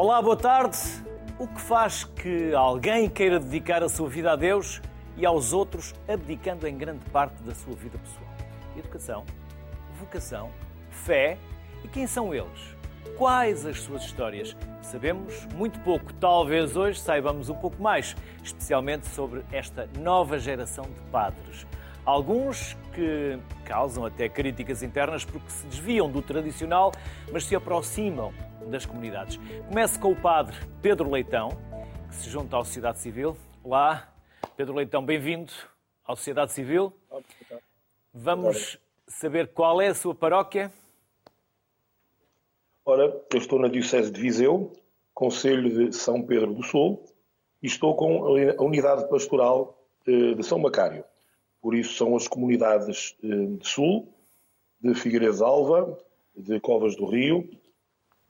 Olá, boa tarde. O que faz que alguém queira dedicar a sua vida a Deus e aos outros, abdicando em grande parte da sua vida pessoal? Educação, vocação, fé e quem são eles? Quais as suas histórias? Sabemos muito pouco, talvez hoje saibamos um pouco mais, especialmente sobre esta nova geração de padres. Alguns que causam até críticas internas porque se desviam do tradicional, mas se aproximam das comunidades. Comece com o padre Pedro Leitão, que se junta à sociedade civil. Olá, Pedro Leitão, bem-vindo à sociedade civil. Vamos saber qual é a sua paróquia. Ora, eu estou na Diocese de Viseu, Conselho de São Pedro do Sul, e estou com a unidade pastoral eh, de São Macário. Por isso são as comunidades eh, de Sul, de Figueiredo Alva, de Covas do Rio,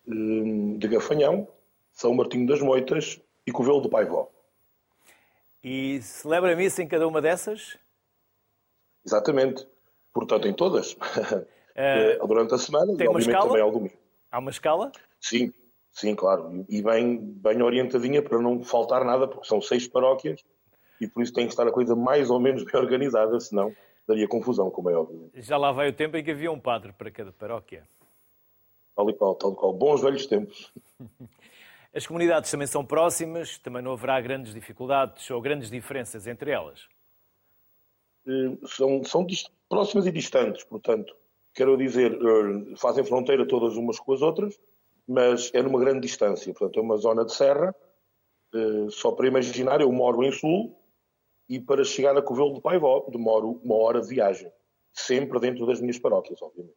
eh, de Gafanhão, São Martinho das Moitas e Covelo do Paivó. E celebra missa em cada uma dessas? Exatamente. Portanto, em todas. Uh, Durante a semana e, obviamente, uma também algumas. Há uma escala? Sim, sim, claro. E bem, bem orientadinha para não faltar nada, porque são seis paróquias e por isso tem que estar a coisa mais ou menos bem organizada, senão daria confusão, como é óbvio. Já lá vai o tempo em que havia um padre para cada paróquia. Tal e qual, tal e qual. Bons velhos tempos. As comunidades também são próximas, também não haverá grandes dificuldades ou grandes diferenças entre elas? Eh, são, são próximas e distantes, portanto, quero dizer, eh, fazem fronteira todas umas com as outras, mas é numa grande distância. Portanto, é uma zona de serra. Eh, só para imaginar, eu moro em Sul e para chegar a Covelo do Paivó demoro uma hora de viagem. Sempre dentro das minhas paróquias, obviamente.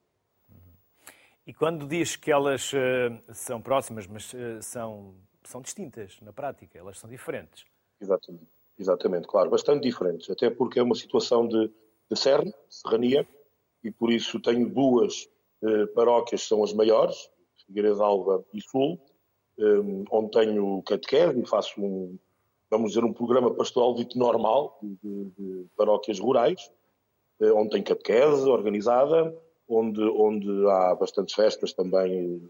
E quando diz que elas uh, são próximas, mas uh, são, são distintas na prática, elas são diferentes. Exatamente, exatamente, claro, bastante diferentes, até porque é uma situação de, de serra, serrania, e por isso tenho duas uh, paróquias que são as maiores, Figueiredo Alva e Sul, um, onde tenho catequese e faço um, vamos dizer, um programa pastoral dito normal de, de, de paróquias rurais, onde tem catequese organizada, onde, onde há bastantes festas também,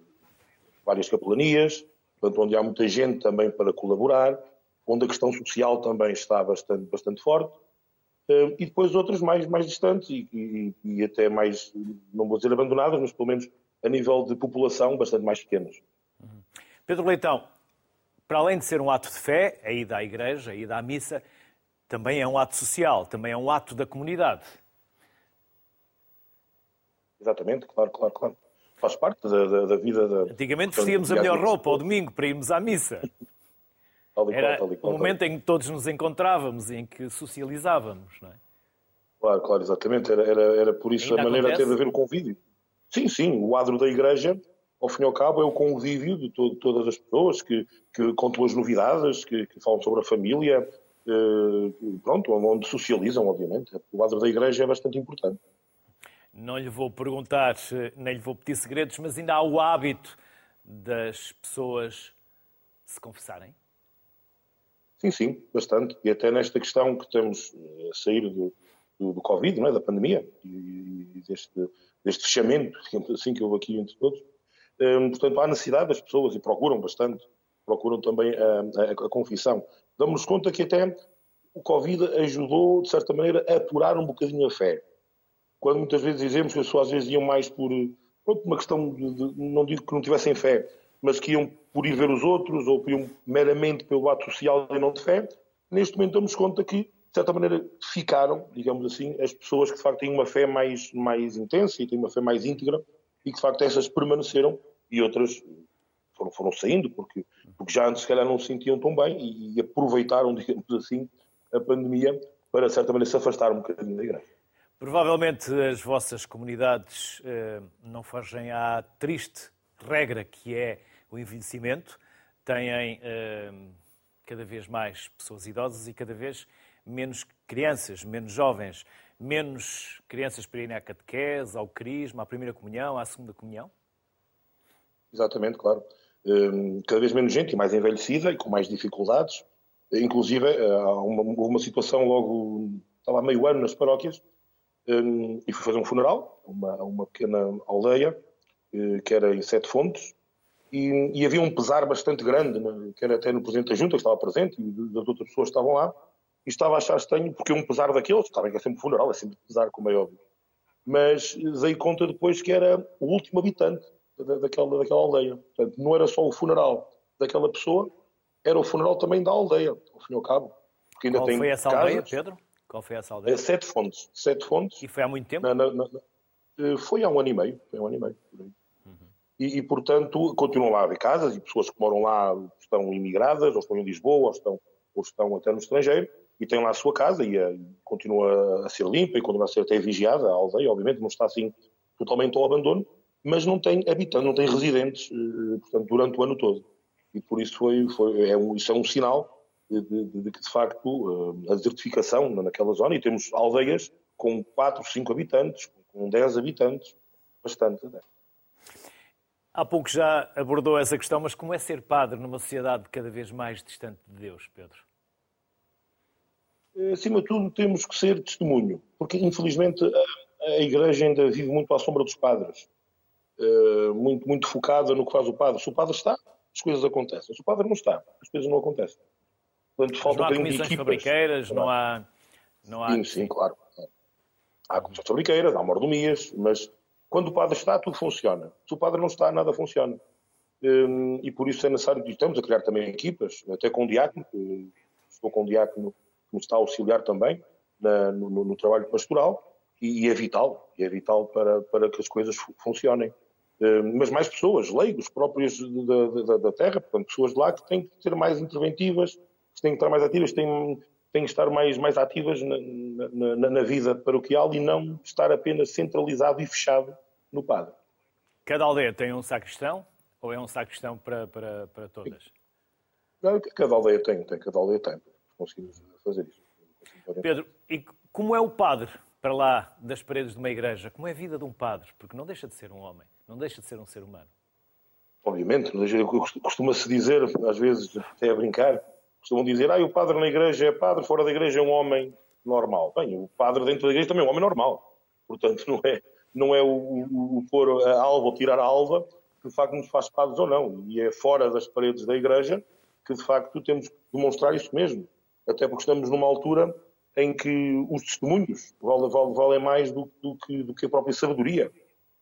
várias capelanias, portanto, onde há muita gente também para colaborar, onde a questão social também está bastante, bastante forte, eh, e depois outras mais, mais distantes e, e, e, até mais, não vou dizer abandonadas, mas pelo menos a nível de população bastante mais pequenas. Pedro Leitão, para além de ser um ato de fé, a ida à igreja, a ida à missa, também é um ato social, também é um ato da comunidade. Exatamente, claro, claro, claro. Faz parte da, da, da vida da. Antigamente vestíamos a melhor roupa ao domingo para irmos à missa. Era o momento em que todos nos encontrávamos e em que socializávamos, não é? Claro, claro, exatamente. Era, era, era por isso Ainda a maneira acontece? de haver o convívio. Sim, sim, o adro da igreja, ao fim e ao cabo, é o convívio de to todas as pessoas que, que contam as novidades, que, que falam sobre a família, eh, pronto, onde socializam, obviamente. O adro da igreja é bastante importante. Não lhe vou perguntar, nem lhe vou pedir segredos, mas ainda há o hábito das pessoas se confessarem? Sim, sim, bastante. E até nesta questão que estamos a sair do, do, do Covid, não é? da pandemia, e, e deste, deste fechamento, assim, que houve aqui entre todos. Um, portanto, há necessidade das pessoas, e procuram bastante, procuram também a, a, a confissão. Damos-nos conta que até o Covid ajudou, de certa maneira, a apurar um bocadinho a fé quando muitas vezes dizemos que as pessoas às vezes iam mais por uma questão de, de, não digo que não tivessem fé, mas que iam por ir ver os outros ou iam meramente pelo ato social e não de fé, neste momento damos conta que, de certa maneira, ficaram, digamos assim, as pessoas que de facto têm uma fé mais, mais intensa e têm uma fé mais íntegra e que de facto essas permaneceram e outras foram, foram saindo porque, porque já antes se calhar não se sentiam tão bem e, e aproveitaram, digamos assim, a pandemia para, de certa maneira, se afastar um bocadinho da igreja. Provavelmente as vossas comunidades eh, não fogem à triste regra que é o envelhecimento. Têm eh, cada vez mais pessoas idosas e cada vez menos crianças, menos jovens, menos crianças para irem à catequese, ao crisma, à primeira comunhão, à segunda comunhão? Exatamente, claro. Eh, cada vez menos gente e mais envelhecida e com mais dificuldades. Inclusive, há uma, uma situação logo, estava há meio ano nas paróquias, um, e fui fazer um funeral, uma, uma pequena aldeia, uh, que era em Sete Fontes, e, e, havia um pesar bastante grande, né, que era até no Presidente da Junta, que estava presente, e das outras pessoas que estavam lá, e estava a achar estranho, porque um pesar daqueles, está bem que é sempre funeral, é sempre pesar, como é óbvio, mas dei conta depois que era o último habitante daquela, daquela aldeia. Portanto, não era só o funeral daquela pessoa, era o funeral também da aldeia, ao fim e ao cabo. Porque ainda Qual tem foi essa casas, aldeia, Pedro? Qual foi essa aldeia? Sete fontes. Sete fontes. E foi há muito tempo? Na, na, na, eh, foi há um ano e meio. Foi há um ano e meio. Uhum. E, e, portanto, continuam lá a haver casas e pessoas que moram lá estão imigradas, ou estão em Lisboa, ou estão, ou estão até no estrangeiro, e têm lá a sua casa e, a, continua a ser limpa e continua a ser até vigiada. A aldeia, obviamente, não está assim totalmente ao abandono, mas não tem habitantes, não tem residentes, eh, portanto, durante o ano todo. E por isso foi, foi é um, isso é um sinal de, de, de, que, de facto, eh, a desertificação naquela zona, e temos aldeias com 4, 5 habitantes, com 10 habitantes, bastante. Né? Há pouco já abordou essa questão, mas como é ser padre numa sociedade cada vez mais distante de Deus, Pedro? Eh, acima de tudo, temos que ser testemunho, porque infelizmente a, a Igreja ainda vive muito à sombra dos padres, uh, muito, muito focada no que faz o padre. Se o padre está, as coisas acontecem. Se o padre não está, as coisas não acontecem. Portanto, falta não há comissões equipas, fabriqueiras, não há... Não há... Sim, sim, claro. Há comissões fabriqueiras, há mordomias, mas quando o padre está, tudo funciona. Se o padre não está, nada funciona. Um, e por isso é necessário, estamos a criar também equipas, até com o diácono, estou com o diácono que nos está a auxiliar também na, no, no, trabalho pastoral, e, e, é vital, é vital para, para que as coisas funcionem. Um, mas mais pessoas, leigos próprios da, da, da, terra, portanto, pessoas de lá que têm que ser mais interventivas, que têm que estar mais ativas, têm, têm que estar mais, mais ativas na, na, na, vida paroquial e não estar apenas centralizado e fechado no padre. Cada aldeia tem um sacristão ou é um sacristão para, para, para todas? Cada aldeia tem, tem, cada aldeia tem. Conseguimos fazer isso. Pedro, e como é o padre para lá das paredes de uma igreja? Como é a vida de um padre? Porque não deixa de ser um homem, não deixa de ser um ser humano. Obviamente, costuma-se dizer, às vezes, até a brincar, costumam dizer, ah, o padre na igreja é padre, fora da igreja é um homem normal. Bem, o padre dentro da igreja também é um homem normal. Portanto, não é, não é o, o, o pôr a alva ou tirar a alva que de facto nos faz padres ou não. E é fora das paredes da igreja que de facto temos que demonstrar isso mesmo. Até porque estamos numa altura em que os testemunhos valem, valem mais do, do, que, do, que, a própria sabedoria.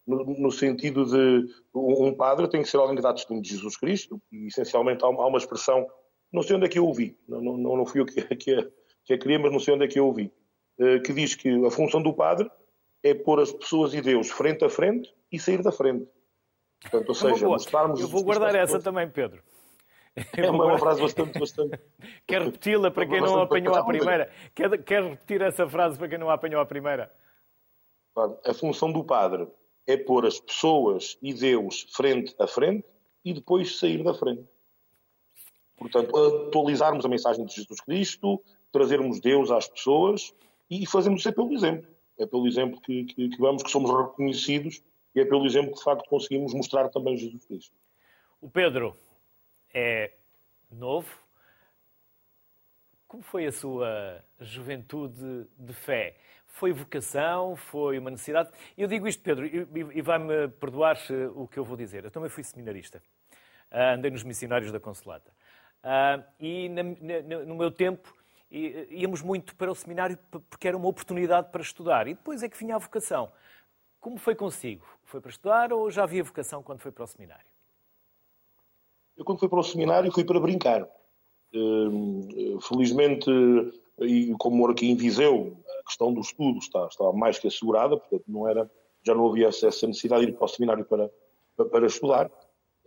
No, no, sentido de um padre tem que ser alguém que dá testemunho de Jesus Cristo, e essencialmente há uma, há uma expressão não sei onde é que eu ouvi, não, não, não fui eu que, que, que a queria, mas não sei onde é que eu ouvi, eh, que diz que a função do padre é pôr as pessoas e Deus frente a frente e sair da frente. Portanto, ou seja, mostrarmos... Eu vou guardar essa também, Pedro. É uma, frase bastante, bastante... Quer repeti-la para quem não apanhou a primeira? Quer, quer repetir essa frase para quem não apanhou a primeira? A função do padre é pôr as pessoas e Deus frente a frente e depois sair da frente. Portanto, atualizarmos a mensagem de Jesus Cristo, trazermos Deus às pessoas e fazermos isso é pelo exemplo. É pelo exemplo que, que, que vamos, que somos reconhecidos e é pelo exemplo que, de facto, conseguimos mostrar também Jesus Cristo. O Pedro é novo. Como foi a sua juventude de fé? Foi vocação? Foi uma necessidade? Eu digo isto, Pedro, e vai-me perdoar o que eu vou dizer. Eu também fui seminarista. Ah, andei nos missionários da Consolata. Uh, e no meu tempo íamos muito para o seminário porque era uma oportunidade para estudar. E depois é que vinha a vocação. Como foi consigo? Foi para estudar ou já havia vocação quando foi para o seminário? Eu, quando fui para o seminário, fui para brincar. Uh, felizmente, e como moro aqui em Viseu, a questão do estudo está, está mais que assegurada, portanto, não era, já não havia essa necessidade de ir para o seminário para, para, estudar.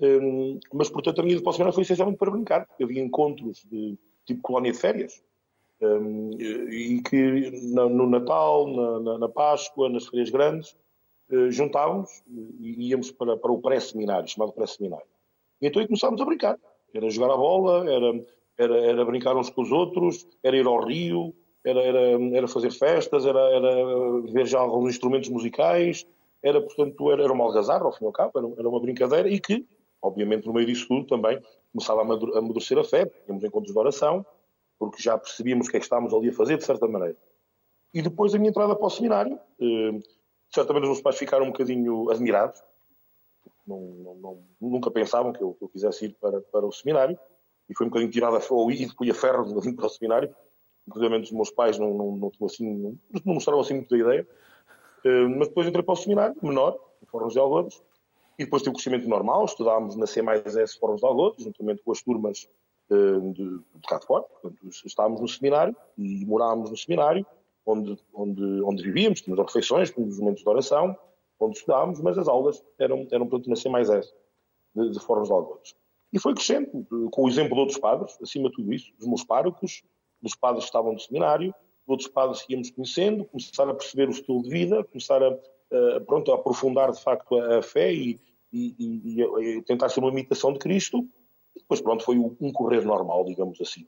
Um, mas, portanto, a minha vida para o seminário foi essencialmente para brincar. Havia encontros de tipo colónia de férias. Um, e que no Natal, na, na, Páscoa, nas férias grandes, uh, juntávamos e íamos para, para o pré-seminário, chamado pré-seminário. Então aí começávamos a brincar. Era jogar a bola, era, era, era brincar uns com os outros, era ir ao rio, era, era, era fazer festas, era, era ver já alguns instrumentos musicais, era, portanto, era, era uma algazarra, ao fim e ao cabo, era, era uma brincadeira e que obviamente, no meio disso tudo também começava a amadurecer a fé, tínhamos encontros de oração, porque já percebíamos o que é que estávamos ali a fazer, de certa maneira. E depois a minha entrada para o seminário, eh, certamente os meus pais ficaram um bocadinho admirados, não, não, não, nunca pensavam que eu, que eu quisesse ir para, para o seminário e foi um bocadinho tirado a ou e fui a ferro para o seminário. Inclusive os meus pais não, não, não, assim, não, não mostraram assim muito da ideia. Uh, mas depois entrei para o seminário, menor, em Fóruns de Algodos, e depois tive o crescimento normal, estudámos na C mais S Fóruns de Algodos, juntamente com as turmas uh, de, de cá. Portanto, estávamos no seminário e morávamos no seminário, onde, onde, onde vivíamos, tínhamos refeições, tínhamos os momentos de oração, onde estudávamos, mas as aulas eram, eram C mais S de, de Fóruns de. E foi crescendo, com o exemplo de outros padres, acima de tudo isso, dos meus párocos, dos padres que estavam no seminário, de outros padres que íamos conhecendo, começar a perceber o estilo de vida, começar a, a pronto, a aprofundar de facto a, a fé e, e, e, e, tentar ser uma imitação de Cristo. E depois, pronto, foi um correr normal, digamos assim.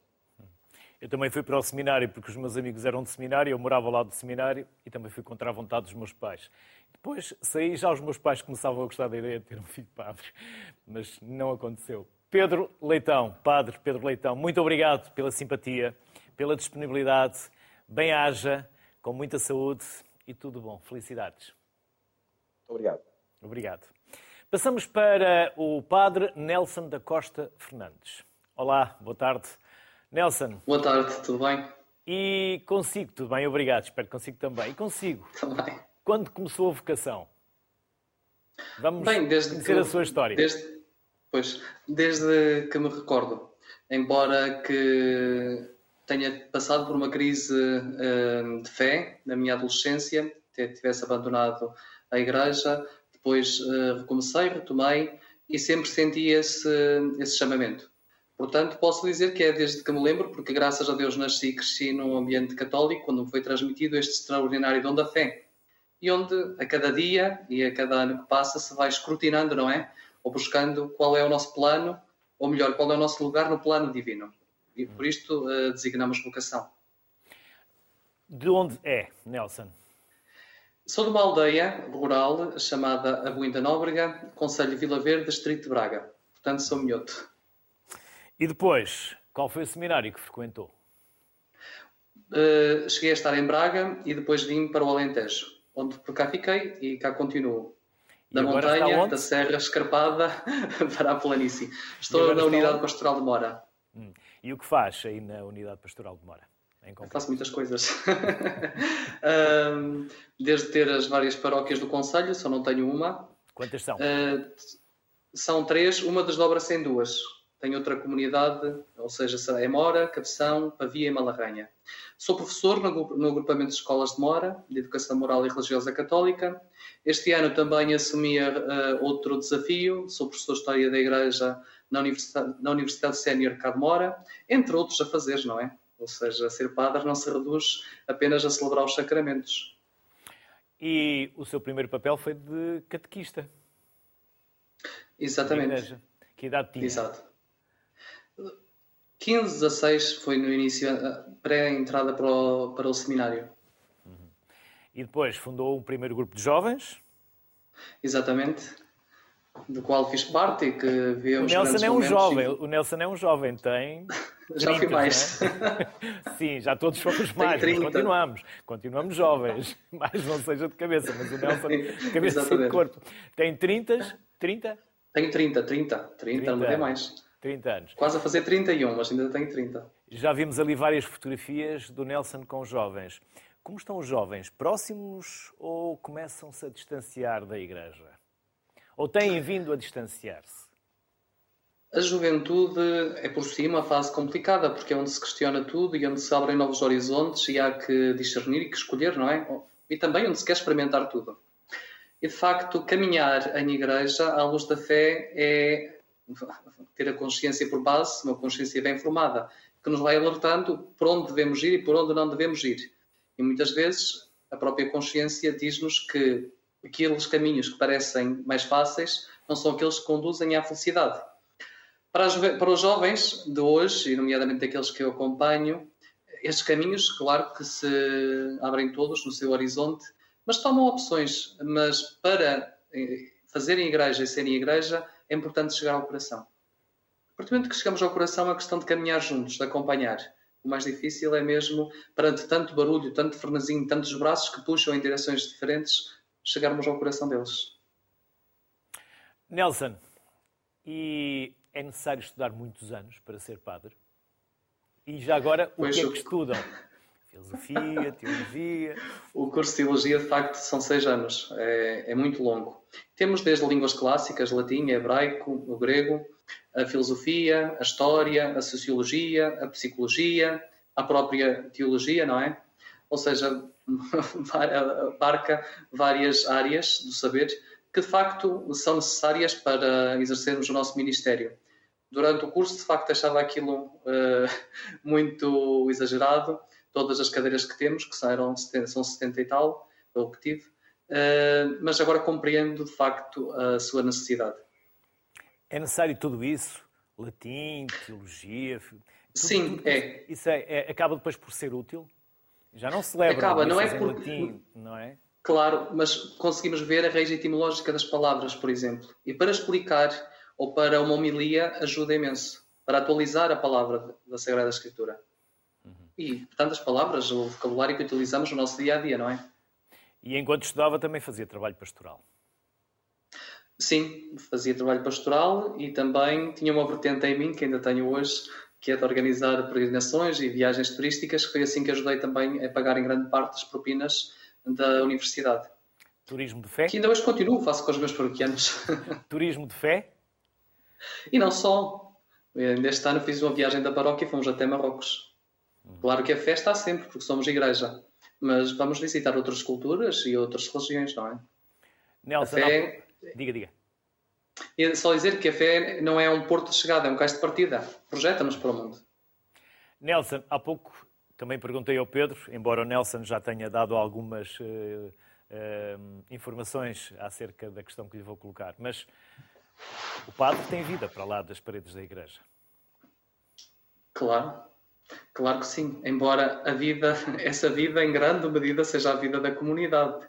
Eu também fui para o seminário porque os meus amigos eram de seminário, eu morava lá do seminário e também fui contra a vontade dos meus pais. Depois saí, já os meus pais começavam a gostar da ideia de ter um filho padre, mas não aconteceu. Pedro Leitão, Padre Pedro Leitão, muito obrigado pela simpatia, pela disponibilidade. Bem-haja, com muita saúde e tudo bom. Felicidades. Obrigado. Obrigado. Passamos para o Padre Nelson da Costa Fernandes. Olá, boa tarde. Nelson. Boa tarde, tudo bem? E consigo, tudo bem, obrigado. Espero que consigo também. E consigo. Também. Quando começou a vocação? Vamos bem, desde conhecer que, a sua história. Desde, pois, desde que me recordo. Embora que tenha passado por uma crise uh, de fé na minha adolescência, tivesse abandonado a igreja, depois uh, recomecei, retomei e sempre senti esse, esse chamamento. Portanto, posso dizer que é desde que me lembro, porque graças a Deus nasci e cresci num ambiente católico, quando me foi transmitido este extraordinário dom da fé. E onde a cada dia e a cada ano que passa se vai escrutinando, não é? Ou buscando qual é o nosso plano, ou melhor, qual é o nosso lugar no plano divino. E por isto uh, designamos vocação. De onde é, Nelson? Sou de uma aldeia rural chamada Abuinda Nóbrega, Conselho Vila Verde, Distrito de Braga. Portanto, sou minhoto. E depois, qual foi o seminário que frequentou? Uh, cheguei a estar em Braga e depois vim para o Alentejo, onde por cá fiquei e cá continuo. Da montanha, da serra escarpada para a planície. Estou na Unidade Pastoral de Mora. Hum. E o que faz aí na Unidade Pastoral de Mora? Faço muitas coisas. desde ter as várias paróquias do Conselho, só não tenho uma. Quantas são? Uh, são três, uma desdobra-se em duas tenho outra comunidade, ou seja, é Mora, Cabeção, Pavia e Malarranha. Sou professor no, no agrupamento de escolas de Mora, de Educação Moral e Religiosa Católica. Este ano também assumi uh, outro desafio, sou professor de História da Igreja na Universidade, na Universidade Sénior Cá de Mora, entre outros a fazer, não é? Ou seja, ser padre não se reduz apenas a celebrar os sacramentos. E o seu primeiro papel foi de catequista. Exatamente. Que idade tinha? Exato. 15, 16 foi no início, pré-entrada para o, para o seminário. Uhum. E depois fundou um primeiro grupo de jovens? Exatamente. Do qual fiz parte e que vivemos o Nelson é um jovem, o Nelson é um jovem, tem. 30, já fui mais. É? Sim, já todos fomos mais, continuamos. Continuamos jovens. Mais não seja de cabeça, mas o Nelson de cabeça e de corpo. Tem 30? 30? Tenho 30, 30, 30, 30 não tem mais. 30 anos. Quase a fazer 31, mas ainda tenho 30. Já vimos ali várias fotografias do Nelson com jovens. Como estão os jovens? Próximos ou começam-se a distanciar da Igreja? Ou têm vindo a distanciar-se? A juventude é por si uma fase complicada, porque é onde se questiona tudo e onde se abrem novos horizontes e há que discernir e que escolher, não é? E também onde se quer experimentar tudo. E de facto, caminhar em igreja à luz da fé é ter a consciência por base, uma consciência bem formada, que nos vai alertando por onde devemos ir e por onde não devemos ir. E muitas vezes a própria consciência diz-nos que aqueles caminhos que parecem mais fáceis não são aqueles que conduzem à felicidade. Para, as, para os jovens de hoje, e nomeadamente aqueles que eu acompanho, estes caminhos, claro que se abrem todos no seu horizonte, mas tomam opções. Mas para eh, fazerem igreja e serem igreja, é importante chegar ao coração. A partir do momento que chegamos ao coração, é a questão de caminhar juntos, de acompanhar. O mais difícil é mesmo, perante tanto barulho, tanto fornezinho, tantos braços que puxam em direções diferentes, chegarmos ao coração deles. Nelson, e é necessário estudar muitos anos para ser padre? E já agora, o pois que é que estudam? Filosofia, teologia. O curso de teologia, de facto, são seis anos. É, é, muito longo. Temos desde línguas clássicas, latim, hebraico, o grego, a filosofia, a história, a sociologia, a psicologia, a própria teologia, não é? Ou seja, abarca várias áreas do saber que, de facto, são necessárias para exercermos o nosso ministério. Durante o curso, de facto, achava aquilo uh, muito exagerado, todas as cadeiras que temos, que são, são 70 e tal, ou que tive, uh, mas agora compreendo de facto a sua necessidade. É necessário tudo isso? Latim, teologia? Tudo, Sim, tudo, é. Isso é, é, acaba depois por ser útil? Já não se lembra acaba, não é porque... latim, não é? Claro, mas conseguimos ver a raiz etimológica das palavras, por exemplo. E para explicar ou para uma homilia ajuda imenso, para atualizar a palavra da Sagrada Escritura. E tantas palavras, o vocabulário que utilizamos no nosso dia a dia, não é? E enquanto estudava também fazia trabalho pastoral? Sim, fazia trabalho pastoral e também tinha uma vertente em mim, que ainda tenho hoje, que é de organizar peregrinações e viagens turísticas, que foi assim que ajudei também a pagar em grande parte as propinas da universidade. Turismo de fé? Que ainda hoje continuo, faço com os meus paroquianos. Turismo de fé? E não só. Neste ano fiz uma viagem da paróquia e fomos até Marrocos. Claro que a festa há sempre, porque somos igreja, mas vamos visitar outras culturas e outras religiões, não é? Nelson, fé... diga, diga. E só dizer que a fé não é um porto de chegada, é um cais de partida. Projeta-nos para o mundo. Nelson, há pouco também perguntei ao Pedro, embora o Nelson já tenha dado algumas uh, uh, informações acerca da questão que lhe vou colocar, mas o padre tem vida para lá das paredes da igreja. Claro, Claro que sim, embora a vida, essa vida em grande medida seja a vida da comunidade,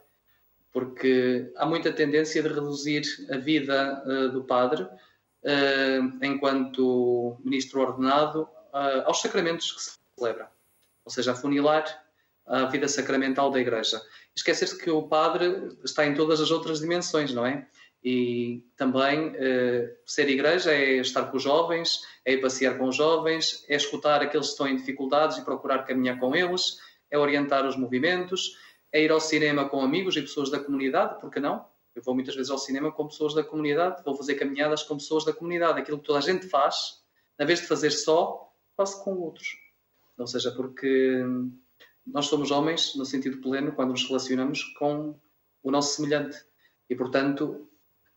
porque há muita tendência de reduzir a vida uh, do padre uh, enquanto ministro ordenado uh, aos sacramentos que se celebra, ou seja, a funilar a vida sacramental da Igreja. Esquecer-se que o padre está em todas as outras dimensões, não é? E também eh, ser igreja é estar com os jovens, é passear com os jovens, é escutar aqueles que estão em dificuldades e procurar caminhar com eles, é orientar os movimentos, é ir ao cinema com amigos e pessoas da comunidade, porque não? Eu vou muitas vezes ao cinema com pessoas da comunidade, vou fazer caminhadas com pessoas da comunidade. Aquilo que toda a gente faz, na vez de fazer só, faço com outros. Ou seja, porque nós somos homens, no sentido pleno, quando nos relacionamos com o nosso semelhante. E, portanto,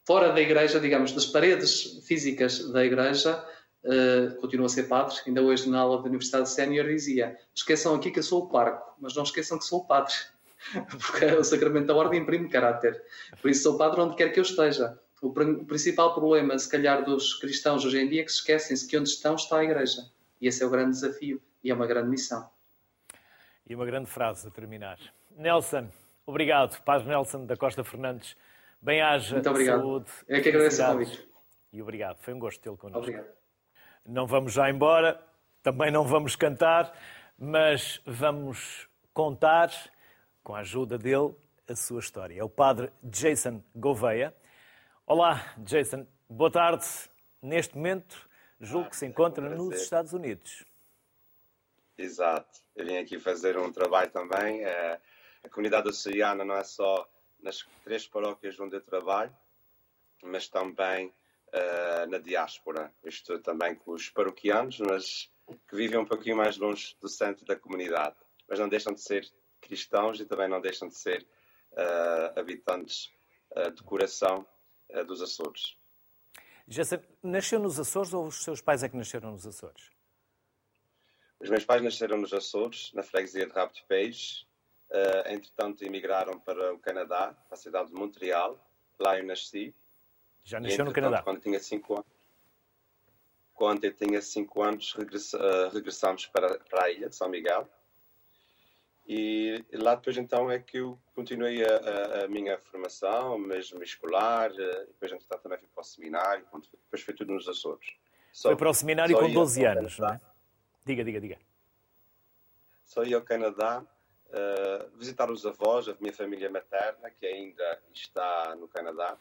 fora da igreja, digamos, das paredes físicas da igreja, uh, continuo a ser padre. Ainda hoje, na aula da Universidade Sénior, dizia: esqueçam aqui que eu sou o parco, mas não esqueçam que sou o padre, porque o sacramento da ordem imprime caráter. Por isso, sou padre onde quer que eu esteja. O principal problema, se calhar, dos cristãos hoje em dia é que se esquecem-se que onde estão está a igreja. E esse é o grande desafio e é uma grande missão. E uma grande frase a terminar. Nelson, obrigado. Paz Nelson da Costa Fernandes. Bem-haja, Muito obrigado. saúde. É que agradeço o convite. E obrigado. Foi um gosto tê-lo connosco. Obrigado. Não vamos já embora, também não vamos cantar, mas vamos contar, com a ajuda dele, a sua história. É o padre Jason Gouveia. Olá, Jason. Boa tarde. Neste momento, julgo que se encontra é um nos Estados Unidos. Exato. Eu vim aqui fazer um trabalho também. É, a comunidade oceana não é só nas três paróquias onde eu trabalho, mas também uh, na diáspora. Eu estou também com os paroquianos, mas que vivem um pouquinho mais longe do centro da comunidade, mas não deixam de ser cristãos e também não deixam de ser uh, habitantes uh, de coração dos Açores. Já sabe, nasceu nos Açores ou os seus pais é que nasceram nos Açores? Os meus pais nasceram nos Açores, na freguesia de Rabo de Peixe, Uh, entretanto, emigraram para o Canadá, para a cidade de Montreal. Lá eu nasci. Já nasceu no Canadá? Quando tinha 5 anos. Quando eu tinha 5 anos, regress, uh, regressamos para, para a ilha de São Miguel. E lá depois então é que eu continuei a, a, a minha formação, mesmo escolar, uh, depois entretanto também fui para o seminário, depois foi tudo nos Açores. Só, foi para o seminário com 12 anos, não é? Diga, diga, diga. Só ia ao Canadá uh, visitar os avós, a minha família materna, que ainda está no Canadá.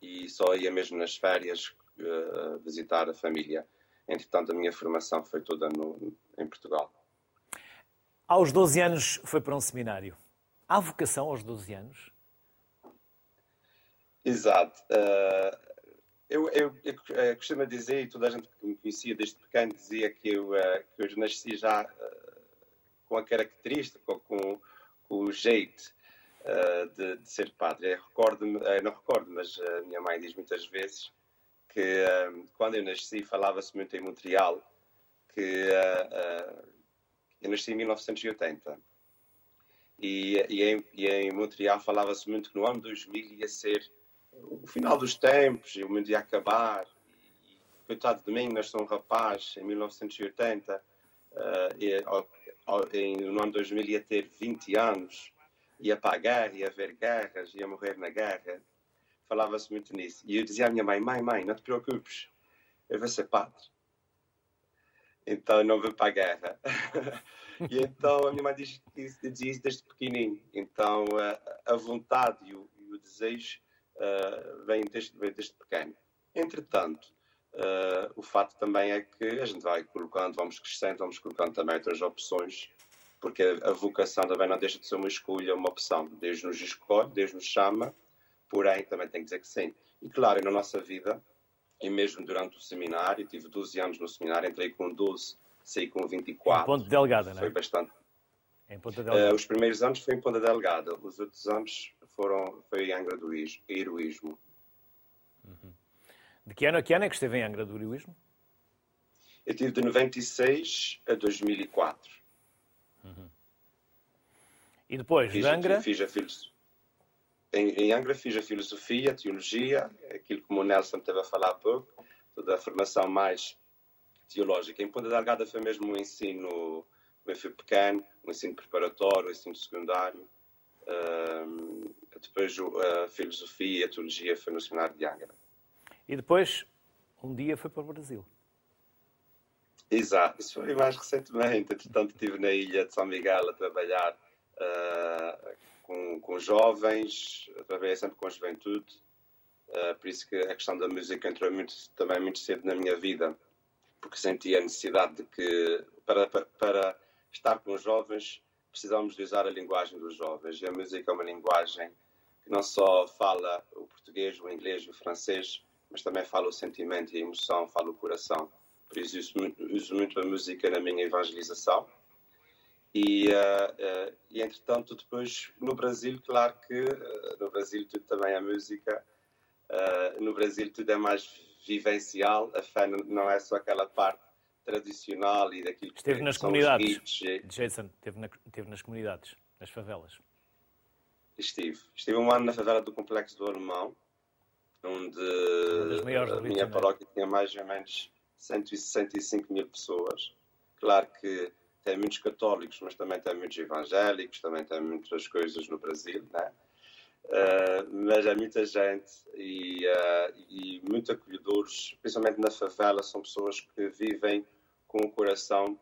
e só ia mesmo nas férias uh, visitar a família. Entretanto, a minha formação foi toda no, em Portugal. Aos 12 anos foi para um seminário. Há vocação aos 12 anos? Exato. Uh, eu, eu, eu, eu, costumo dizer, e toda a gente que me conhecia desde pequeno dizia que eu, que eu nasci já com a característica, com, com, o jeito de, de, ser padre. recordo não recordo, mas a minha mãe diz muitas vezes que quando eu nasci falava-se muito em Montreal que eu nasci em 1980 e, e, em, e em Montreal falava-se muito que no ano 2000 ia ser o final dos tempos, e o mundo ia acabar. E, coitado de mim, nasceu um rapaz em 1980, uh, e, em, no ano 2000 ia ter 20 anos, ia para a guerra, ia haver guerras, ia morrer na guerra. Falava-se muito nisso. E eu dizia à minha mãe: Mãe, mãe, não te preocupes, eu vou ser padre. Então não vou para a guerra. e então a minha mãe diz, dizia isso desde pequenininho. Então a, a vontade e o, e o desejo uh, vem, desde, desde pequeno. Entretanto, uh, o fato também é que a gente vai colocando, vamos crescendo, vamos colocando também outras opções, porque a, a vocação também não deixa de ser uma escolha, uma opção. Deus nos escolhe, Deus nos chama, porém também tem que dizer que sim. E claro, na nossa vida, e mesmo durante o seminário, tive 12 anos no seminário, entrei com 12, saí com 24. Em Ponte Delgada, não é? Foi bastante. Em Ponta Delgada. Uh, os primeiros anos foi em Ponta Delgada, os outros anos foram, foi em Angra do Heroísmo. Uhum. De que ano a que ano é que esteve em Angra do Heroísmo? Eu tive de 96 a 2004. Uhum. E depois, fiz, de Angra? Fiz a filosofia. Em, em, Angra fiz a filosofia, a teologia, aquilo como o Nelson esteve a falar há pouco, toda a formação mais teológica. Em Ponta Delgada foi mesmo um ensino, eu fui pequeno, um ensino preparatório, um ensino secundário. Depois a filosofia e a teologia foi no seminário de Angra. E depois, um dia foi para o Brasil. Exato, isso foi mais recentemente. Entretanto, estive na ilha de São Miguel a trabalhar uh, com, com jovens, trabalhei sempre com a juventude. Uh, por isso que a questão da música entrou muito, também muito cedo na minha vida, porque senti a necessidade de que, para, para, para estar com os jovens, precisamos de usar a linguagem dos jovens. E a música é uma linguagem que não só fala o português, o inglês o francês, mas também fala o sentimento e a emoção, fala o coração. Por isso uso muito, uso muito a música na minha evangelização. E, uh, uh, e, entretanto, depois no Brasil, claro que uh, no Brasil tudo também é música, no Brasil tudo é mais vivencial, a fé não é só aquela parte tradicional e daquilo que Esteve nas comunidades, hits. Jason, esteve, na, esteve nas comunidades, nas favelas. Estive. Estive um ano na favela do Complexo do Alemão, onde a minha paróquia tinha mais ou menos 165 mil pessoas. Claro que tem muitos católicos, mas também tem muitos evangélicos, também tem muitas coisas no Brasil, né? Uh, mas é muita gente e, uh, e muito acolhedores, principalmente na favela, são pessoas que vivem com o coração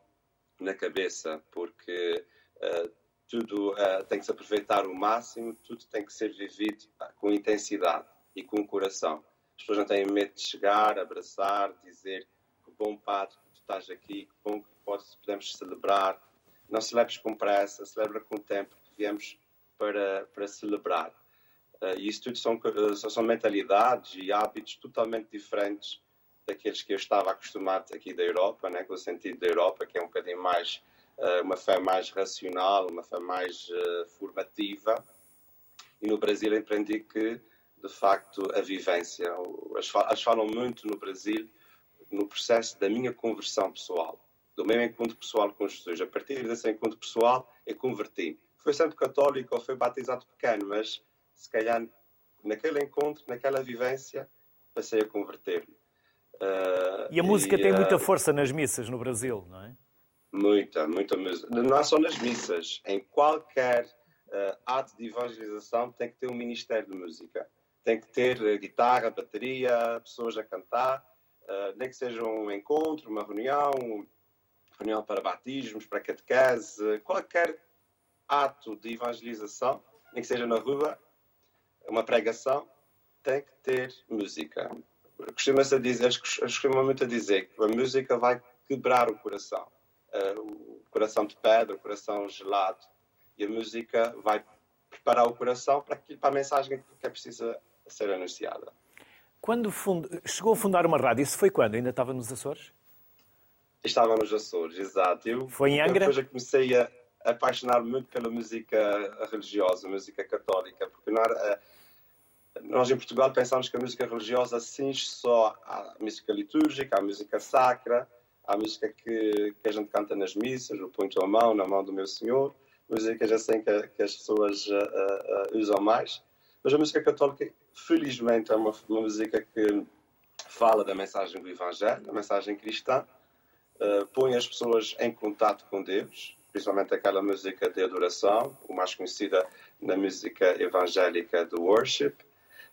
na cabeça, porque uh, tudo tem que se aproveitar o máximo, tudo tem que ser vivido com intensidade e com o coração. As pessoas não têm medo de chegar, abraçar, dizer que bom padre que tu estás aqui, que bom que podemos celebrar. Não celebres com pressa, celebra com o tempo que viemos para, para celebrar. Uh, e isso tudo são, são mentalidades e hábitos totalmente diferentes daqueles que eu estava acostumado aqui da Europa, né, com o sentido da Europa, que é um bocadinho mais, uh, uma fé mais racional, uma fé mais uh, formativa. E no Brasil aprendi que, de facto, a vivência, elas falam muito no Brasil no processo da minha conversão pessoal, do meu encontro pessoal com Jesus. A partir desse encontro pessoal, eu converti. Foi sempre católico ou foi batizado pequeno, mas se calhar naquele encontro, naquela vivência, passei a converter-me. Uh, e a música e, tem muita ah, força nas missas no Brasil, não é? Muita, muita música. Não é só nas missas. Em qualquer uh, ato de evangelização tem que ter um ministério de música. Tem que ter guitarra, bateria, pessoas a cantar, nem que seja um encontro, uma reunião, reunião para batismos, para catequese, qualquer ato de evangelização, nem que seja na rua, uma pregação, tem que ter música. Costuma-se dizer, costuma muito a dizer que a música vai quebrar o coração. Uh, o coração de pedra, o coração gelado. E a música vai preparar o coração para, para a mensagem que é precisa ser anunciada. Quando fund... chegou a fundar uma rádio, isso foi quando? Ainda estava nos Açores? Estava nos Açores, exato. Eu, foi em Angra? Depois eu comecei a apaixonar muito pela música religiosa, música católica, porque eh, nós em Portugal pensamos que a música religiosa cinge só à música litúrgica, à música sacra, à música que, que a gente canta nas missas, o ponho a mão na mão do meu Senhor, músicas assim que, que as pessoas uh, uh, usam mais. Mas a música católica, felizmente, é uma, uma, música que fala da mensagem do Evangelho, da mensagem cristã, uh, põe as pessoas em contato com Deus, principalmente aquela música de adoração, o mais conhecida na música evangélica do worship,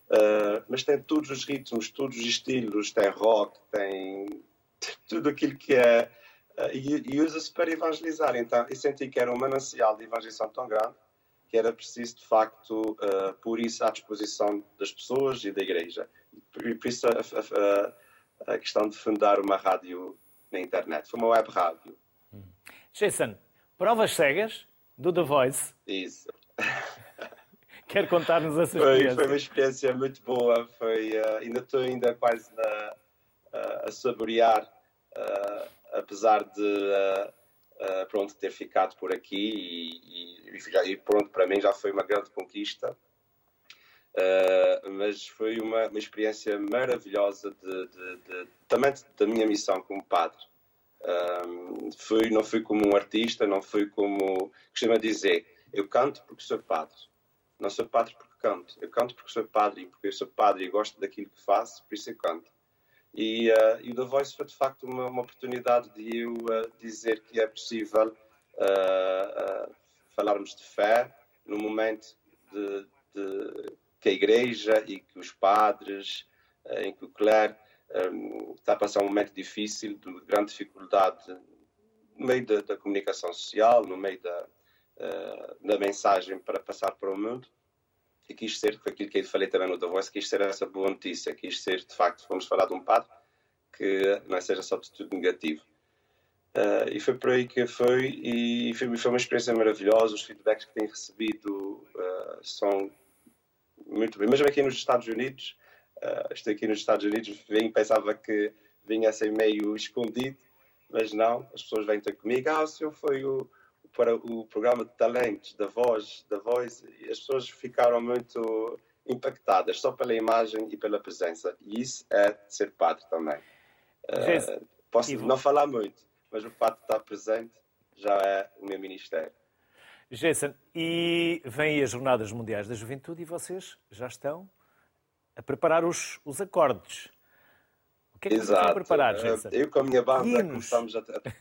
Uh, mas tem todos os ritmos, todos os estilos, tem rock, tem tudo aquilo que é. Uh, e, e usa-se para evangelizar. Então, eu senti que era um manancial de evangelização tão grande que era preciso, de facto, uh, pôr isso à disposição das pessoas e da igreja. E por isso a, a, a, questão de fundar uma rádio na internet. Foi uma web rádio. Jason, provas cegas do The Voice. Isso. Quer contar-nos essa experiência? Foi, foi, uma experiência muito boa. Foi, uh, ainda estou ainda quase na, uh, a saborear, uh, apesar de pronto ter ficado por aqui e, e, e, pronto para mim já foi uma grande conquista. mas foi uma, uma experiência maravilhosa de, de, de, também da minha missão como padre. fui, não fui como um artista, não fui como costuma dizer, eu canto porque sou padre não sou padre porque canto. Eu canto porque sou padre e porque eu sou padre e gosto daquilo que faço, por isso eu canto. E, uh, e o The Voice foi de facto uma, uma oportunidade de eu uh, dizer que é possível uh, falarmos de fé no momento de, de, que a igreja e que os padres, em que o clero um, está a passar um momento difícil, de grande dificuldade no meio da, da comunicação social, no meio da, da mensagem para passar para o mundo. E quis ser, foi aquilo que eu falei também no The Voice, quis ser essa boa notícia, quis ser, de facto, vamos falar de um padre, que não seja só de tudo negativo. Uh, e foi por aí que foi, e foi, foi, uma experiência maravilhosa. Os feedbacks que tenho recebido uh, são muito bem. Mesmo aqui nos Estados Unidos, uh, estou aqui nos Estados Unidos, vim, pensava que vinha assim meio escondido, mas não, as pessoas vêm ter comigo. Ah, o senhor foi o, para o programa de talentos da voz, da voz, e as pessoas ficaram muito impactadas só pela imagem e pela presença. E isso é ser padre também. Uh, posso não falar muito, mas o fato de estar presente já é o meu ministério. Jason, e vêm as Jornadas Mundiais da Juventude e vocês já estão a preparar os, os acordes. O que é que Exato. estão a preparar, Jason? Eu com a minha banda Hinos. começamos a eh,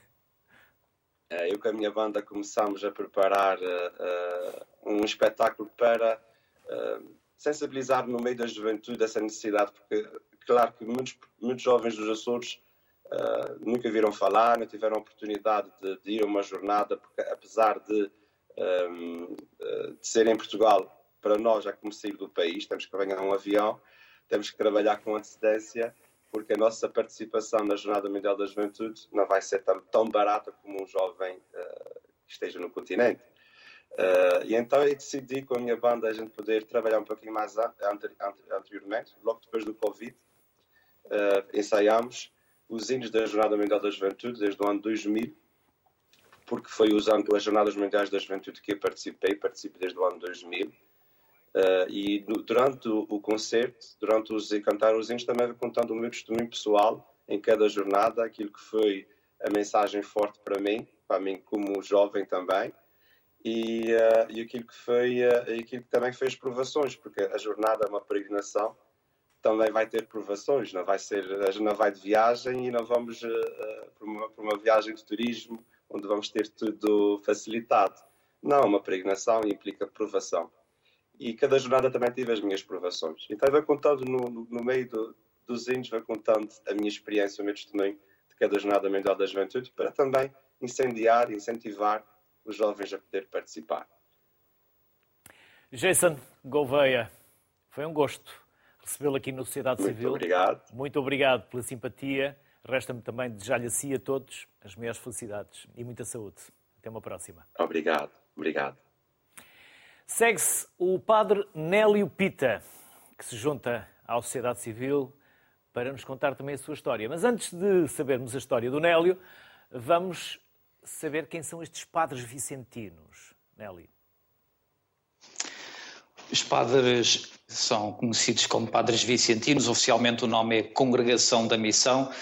eu com a minha banda começamos a preparar uh, um espetáculo para sensibilizar no meio da juventude essa necessidade, porque claro que muitos, muitos jovens dos Açores uh, nunca viram falar, não tiveram oportunidade de, de, ir a uma jornada, porque apesar de, um, de ser em Portugal, para nós é como sair do país, temos que ganhar um avião, temos que trabalhar com antecedência porque a nossa participação na Jornada Mundial da Juventude não vai ser tão, tão barata como um jovem uh, que esteja no continente. Uh, e então eu decidi com a minha banda a gente poder trabalhar um pouquinho mais anteriormente, logo depois do Covid. Uh, ensaiámos os hinos da Jornada Mundial da Juventude desde o ano 2000, porque foi usando as Jornadas Mundiais da Juventude que eu participei, participo desde o ano 2000. Uh, e no, durante o, concerto, durante os cantar os também contando o meu testemunho pessoal em cada jornada, aquilo que foi a mensagem forte para mim, para mim como jovem também, e, uh, e aquilo que foi uh, aquilo que também fez provações, porque a jornada é uma peregrinação, também vai ter provações, não vai ser, não vai de viagem e não vamos para, uma, para uma viagem de turismo onde vamos ter tudo facilitado. Não, uma peregrinação implica provação e cada jornada também tive as minhas provações. Então vou contando no, no, no meio do, dos hinos, vou contando a minha experiência, o meu testemunho de cada jornada mundial da juventude, para também incendiar e incentivar os jovens a poder participar. Jason Gouveia, foi um gosto recebê-lo aqui na Sociedade Muito Civil. obrigado. Muito obrigado pela simpatia. Resta-me também desejar-lhe a si e a todos as maiores felicidades e muita saúde. Até uma próxima. Obrigado. Obrigado. Segue-se o padre Nélio Pita, que se junta à Sociedade Civil para nos contar também a sua história. Mas antes de sabermos a história do Nélio, vamos saber quem são estes padres vicentinos. Nélio. Os padres são conhecidos como padres vicentinos, oficialmente o nome é Congregação da Missão.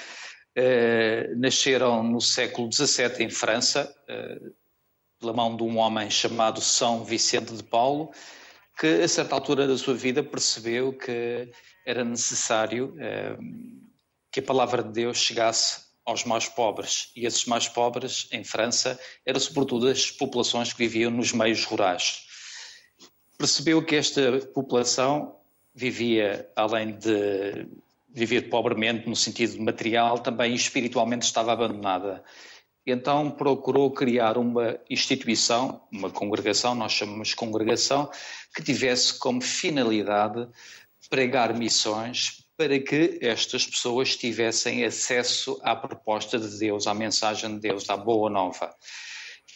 Eh, nasceram no século XVII em França, eh, pela mão de um homem chamado São Vicente de Paulo, que a certa altura da sua vida percebeu que era necessário eh, que a palavra de Deus chegasse aos mais pobres. E esses mais pobres, em França, eram sobretudo as populações que viviam nos meios rurais percebeu que esta população vivia, além de viver pobremente no sentido material, também espiritualmente estava abandonada. Então procurou criar uma instituição, uma congregação, nós chamamos congregação, que tivesse como finalidade pregar missões para que estas pessoas tivessem acesso à proposta de Deus, à mensagem de Deus, à boa nova.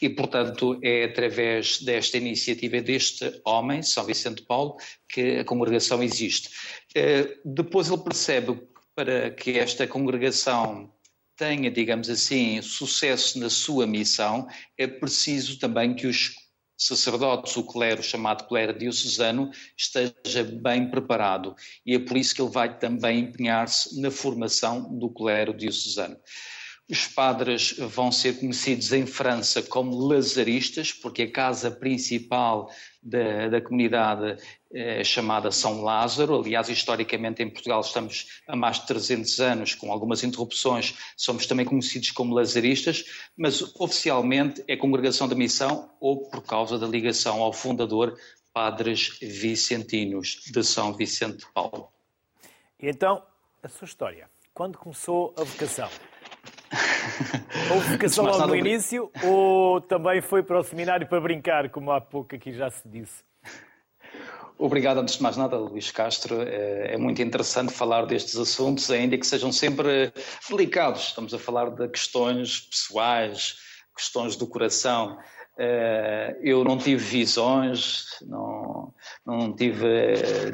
E, portanto, é através desta iniciativa deste homem, São Vicente Paulo, que a congregação existe. Eh, depois ele percebe para que esta congregação tenha, digamos assim, sucesso na sua missão, é preciso também que os sacerdotes, o clero chamado clero diocesano, esteja bem preparado. E é por isso que ele vai também empenhar-se na formação do clero diocesano. Os padres vão ser conhecidos em França como lazaristas, porque a casa principal da, da comunidade é chamada São Lázaro. Aliás, historicamente em Portugal estamos há mais de 300 anos, com algumas interrupções, somos também conhecidos como lazaristas, mas oficialmente é Congregação da Missão ou por causa da ligação ao fundador, Padres Vicentinos de São Vicente de Paulo. E então, a sua história. Quando começou a vocação? Houve vocação logo no início ou também foi para o seminário para brincar, como há pouco aqui já se disse? Obrigado, antes de mais nada, Luís Castro. É, é muito interessante falar destes assuntos, ainda que sejam sempre delicados. Estamos a falar de questões pessoais, questões do coração. É, eu não tive visões, não, não tive,